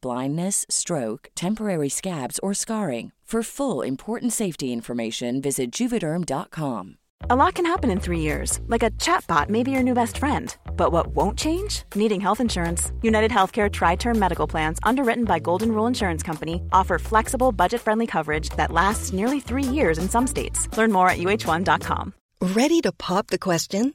blindness, stroke, temporary scabs, or scarring. For full important safety information, visit juvederm.com. A lot can happen in three years, like a chatbot may be your new best friend. But what won't change? Needing health insurance. United Healthcare Tri Term Medical Plans, underwritten by Golden Rule Insurance Company, offer flexible, budget friendly coverage that lasts nearly three years in some states. Learn more at uh1.com. Ready to pop the question?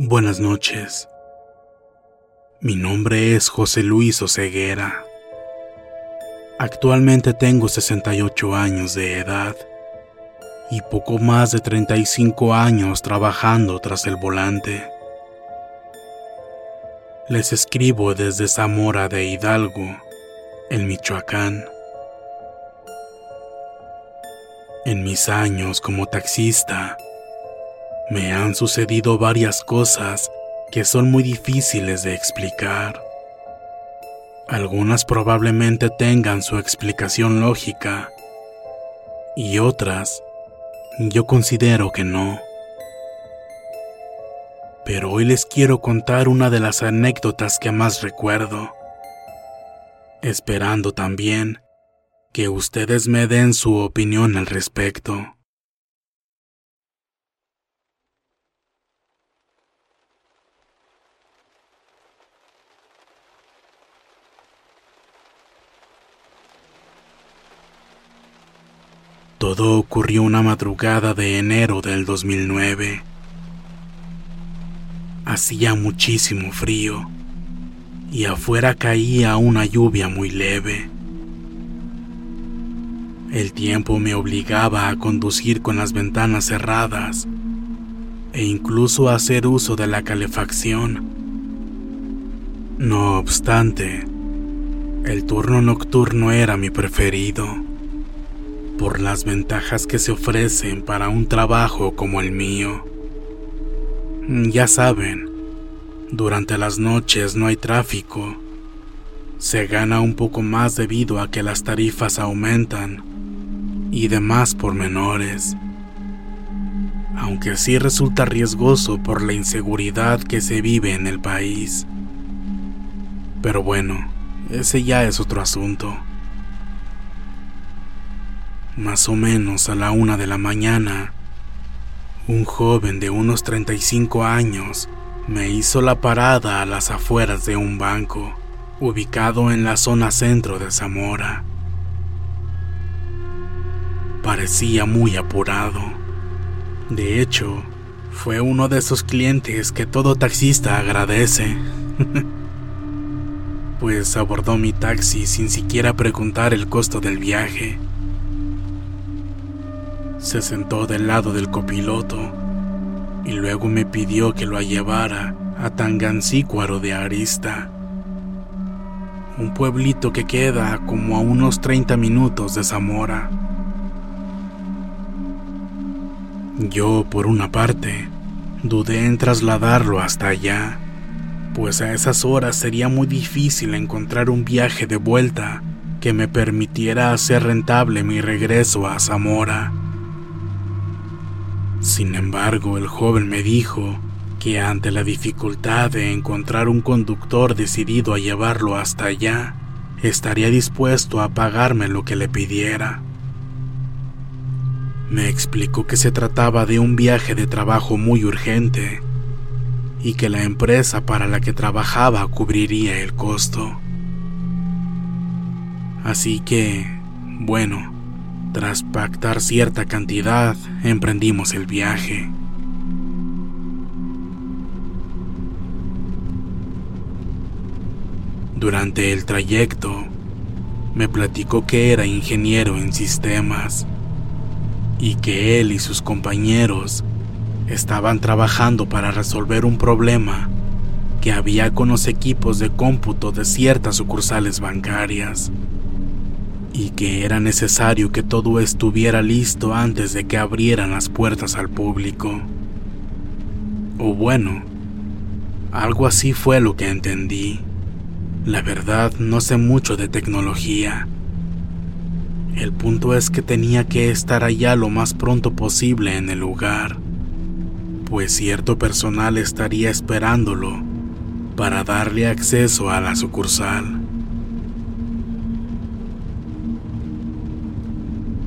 Buenas noches. Mi nombre es José Luis Oceguera. Actualmente tengo 68 años de edad y poco más de 35 años trabajando tras el volante. Les escribo desde Zamora de Hidalgo, en Michoacán. En mis años como taxista, me han sucedido varias cosas que son muy difíciles de explicar. Algunas probablemente tengan su explicación lógica y otras yo considero que no. Pero hoy les quiero contar una de las anécdotas que más recuerdo, esperando también que ustedes me den su opinión al respecto. Todo ocurrió una madrugada de enero del 2009. Hacía muchísimo frío y afuera caía una lluvia muy leve. El tiempo me obligaba a conducir con las ventanas cerradas e incluso a hacer uso de la calefacción. No obstante, el turno nocturno era mi preferido por las ventajas que se ofrecen para un trabajo como el mío. Ya saben, durante las noches no hay tráfico. Se gana un poco más debido a que las tarifas aumentan y demás pormenores. Aunque sí resulta riesgoso por la inseguridad que se vive en el país. Pero bueno, ese ya es otro asunto. Más o menos a la una de la mañana, un joven de unos 35 años me hizo la parada a las afueras de un banco, ubicado en la zona centro de Zamora. Parecía muy apurado. De hecho, fue uno de esos clientes que todo taxista agradece. pues abordó mi taxi sin siquiera preguntar el costo del viaje se sentó del lado del copiloto y luego me pidió que lo llevara a Tangancícuaro de Arista, un pueblito que queda como a unos 30 minutos de Zamora. Yo, por una parte, dudé en trasladarlo hasta allá, pues a esas horas sería muy difícil encontrar un viaje de vuelta que me permitiera hacer rentable mi regreso a Zamora. Sin embargo, el joven me dijo que ante la dificultad de encontrar un conductor decidido a llevarlo hasta allá, estaría dispuesto a pagarme lo que le pidiera. Me explicó que se trataba de un viaje de trabajo muy urgente y que la empresa para la que trabajaba cubriría el costo. Así que, bueno, tras pactar cierta cantidad, emprendimos el viaje. Durante el trayecto, me platicó que era ingeniero en sistemas y que él y sus compañeros estaban trabajando para resolver un problema que había con los equipos de cómputo de ciertas sucursales bancarias y que era necesario que todo estuviera listo antes de que abrieran las puertas al público. O bueno, algo así fue lo que entendí. La verdad no sé mucho de tecnología. El punto es que tenía que estar allá lo más pronto posible en el lugar, pues cierto personal estaría esperándolo para darle acceso a la sucursal.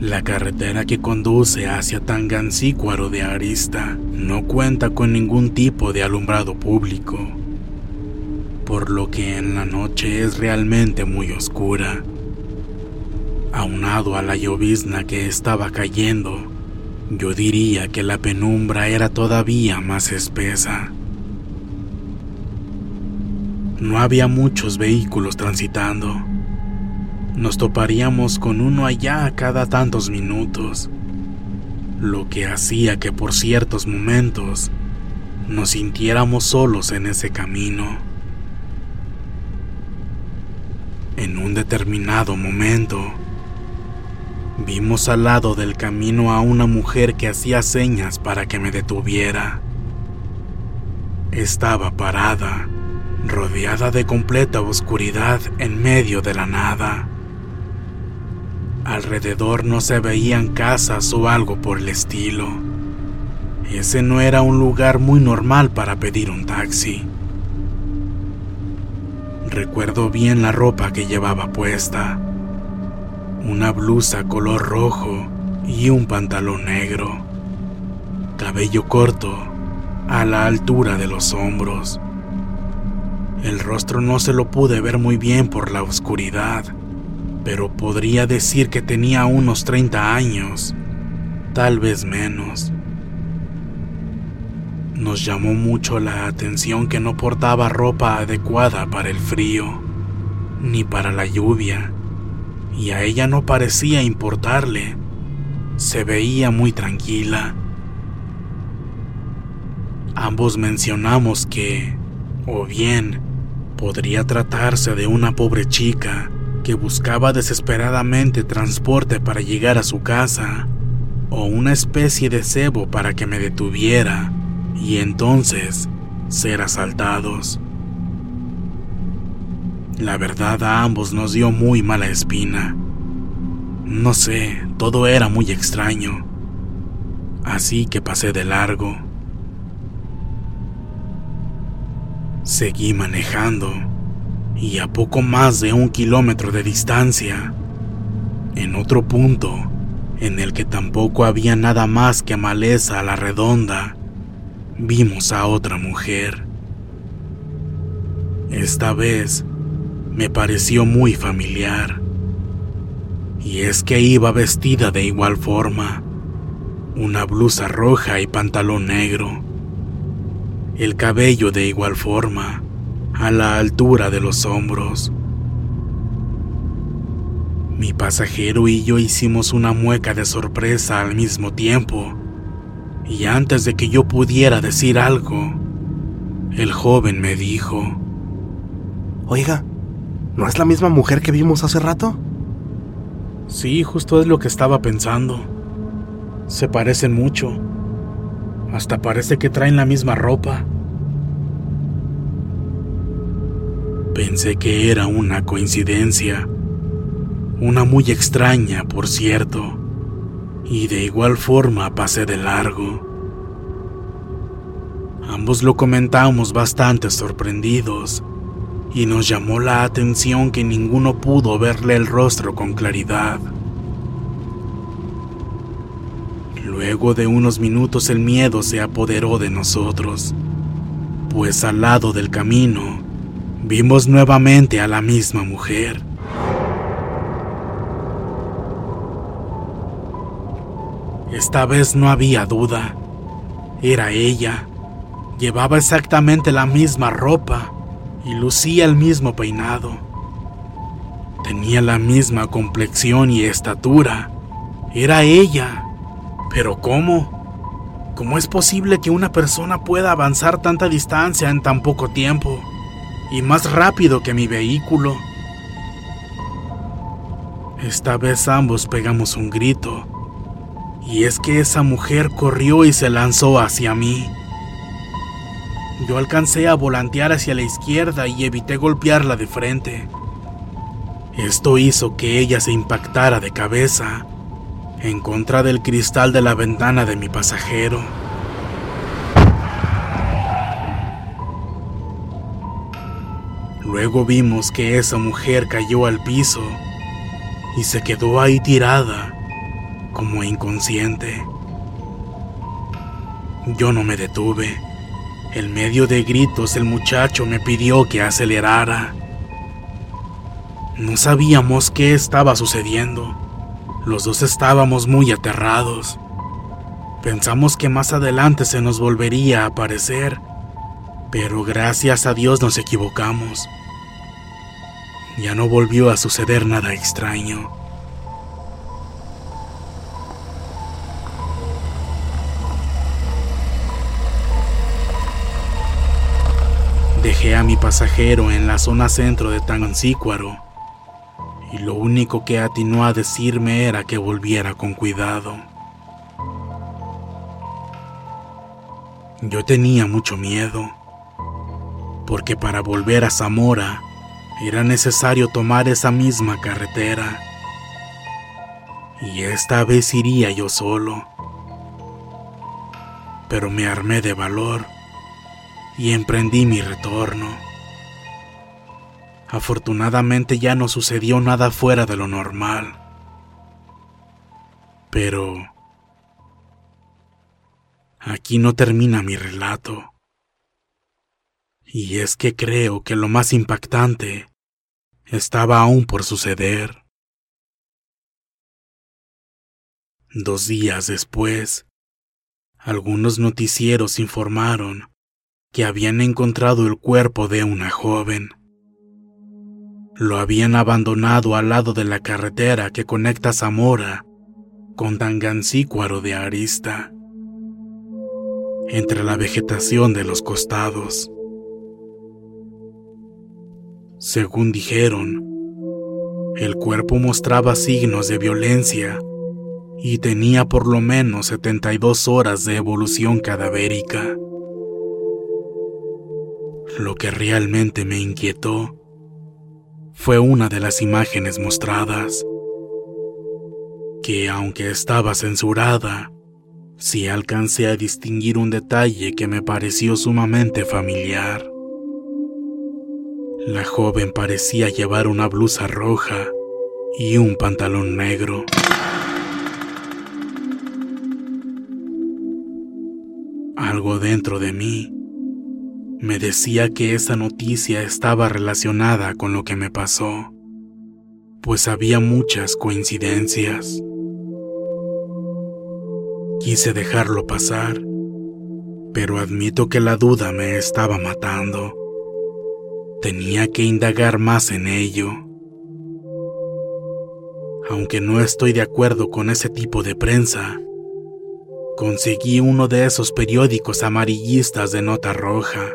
La carretera que conduce hacia Tangancícuaro de Arista no cuenta con ningún tipo de alumbrado público por lo que en la noche es realmente muy oscura. Aunado a la llovizna que estaba cayendo, yo diría que la penumbra era todavía más espesa. No había muchos vehículos transitando. Nos toparíamos con uno allá cada tantos minutos, lo que hacía que por ciertos momentos nos sintiéramos solos en ese camino. En un determinado momento, vimos al lado del camino a una mujer que hacía señas para que me detuviera. Estaba parada, rodeada de completa oscuridad en medio de la nada. Alrededor no se veían casas o algo por el estilo. Ese no era un lugar muy normal para pedir un taxi. Recuerdo bien la ropa que llevaba puesta. Una blusa color rojo y un pantalón negro. Cabello corto a la altura de los hombros. El rostro no se lo pude ver muy bien por la oscuridad, pero podría decir que tenía unos 30 años, tal vez menos. Nos llamó mucho la atención que no portaba ropa adecuada para el frío, ni para la lluvia, y a ella no parecía importarle. Se veía muy tranquila. Ambos mencionamos que, o bien, podría tratarse de una pobre chica buscaba desesperadamente transporte para llegar a su casa, o una especie de cebo para que me detuviera y entonces ser asaltados. La verdad a ambos nos dio muy mala espina. No sé, todo era muy extraño. Así que pasé de largo. Seguí manejando y a poco más de un kilómetro de distancia, en otro punto en el que tampoco había nada más que maleza a la redonda, vimos a otra mujer. Esta vez me pareció muy familiar. Y es que iba vestida de igual forma, una blusa roja y pantalón negro, el cabello de igual forma, a la altura de los hombros. Mi pasajero y yo hicimos una mueca de sorpresa al mismo tiempo y antes de que yo pudiera decir algo, el joven me dijo, Oiga, ¿No es la misma mujer que vimos hace rato? Sí, justo es lo que estaba pensando. Se parecen mucho. Hasta parece que traen la misma ropa. Pensé que era una coincidencia. Una muy extraña, por cierto. Y de igual forma pasé de largo. Ambos lo comentamos bastante sorprendidos y nos llamó la atención que ninguno pudo verle el rostro con claridad. Luego de unos minutos el miedo se apoderó de nosotros, pues al lado del camino vimos nuevamente a la misma mujer. Esta vez no había duda, era ella. Llevaba exactamente la misma ropa y lucía el mismo peinado. Tenía la misma complexión y estatura. Era ella. Pero ¿cómo? ¿Cómo es posible que una persona pueda avanzar tanta distancia en tan poco tiempo? Y más rápido que mi vehículo. Esta vez ambos pegamos un grito. Y es que esa mujer corrió y se lanzó hacia mí. Yo alcancé a volantear hacia la izquierda y evité golpearla de frente. Esto hizo que ella se impactara de cabeza en contra del cristal de la ventana de mi pasajero. Luego vimos que esa mujer cayó al piso y se quedó ahí tirada, como inconsciente. Yo no me detuve en medio de gritos el muchacho me pidió que acelerara. No sabíamos qué estaba sucediendo. Los dos estábamos muy aterrados. Pensamos que más adelante se nos volvería a aparecer, pero gracias a Dios nos equivocamos. Ya no volvió a suceder nada extraño. Dejé a mi pasajero en la zona centro de Tangancícuaro y lo único que atinó a decirme era que volviera con cuidado. Yo tenía mucho miedo, porque para volver a Zamora era necesario tomar esa misma carretera. Y esta vez iría yo solo. Pero me armé de valor y emprendí mi retorno. Afortunadamente ya no sucedió nada fuera de lo normal. Pero... Aquí no termina mi relato. Y es que creo que lo más impactante estaba aún por suceder. Dos días después, algunos noticieros informaron que habían encontrado el cuerpo de una joven. Lo habían abandonado al lado de la carretera que conecta Zamora con Tangancícuaro de Arista, entre la vegetación de los costados. Según dijeron, el cuerpo mostraba signos de violencia y tenía por lo menos 72 horas de evolución cadavérica. Lo que realmente me inquietó fue una de las imágenes mostradas, que aunque estaba censurada, sí alcancé a distinguir un detalle que me pareció sumamente familiar. La joven parecía llevar una blusa roja y un pantalón negro. Algo dentro de mí me decía que esa noticia estaba relacionada con lo que me pasó, pues había muchas coincidencias. Quise dejarlo pasar, pero admito que la duda me estaba matando. Tenía que indagar más en ello. Aunque no estoy de acuerdo con ese tipo de prensa, conseguí uno de esos periódicos amarillistas de nota roja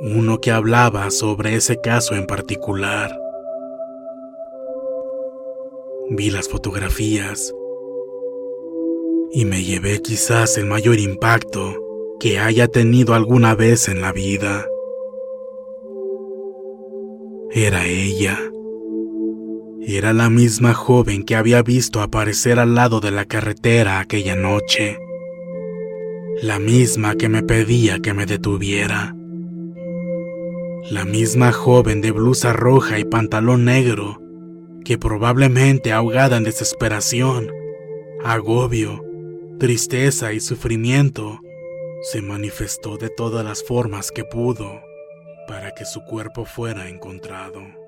Uno que hablaba sobre ese caso en particular. Vi las fotografías y me llevé quizás el mayor impacto que haya tenido alguna vez en la vida. Era ella. Era la misma joven que había visto aparecer al lado de la carretera aquella noche. La misma que me pedía que me detuviera. La misma joven de blusa roja y pantalón negro que probablemente ahogada en desesperación, agobio, tristeza y sufrimiento, se manifestó de todas las formas que pudo para que su cuerpo fuera encontrado.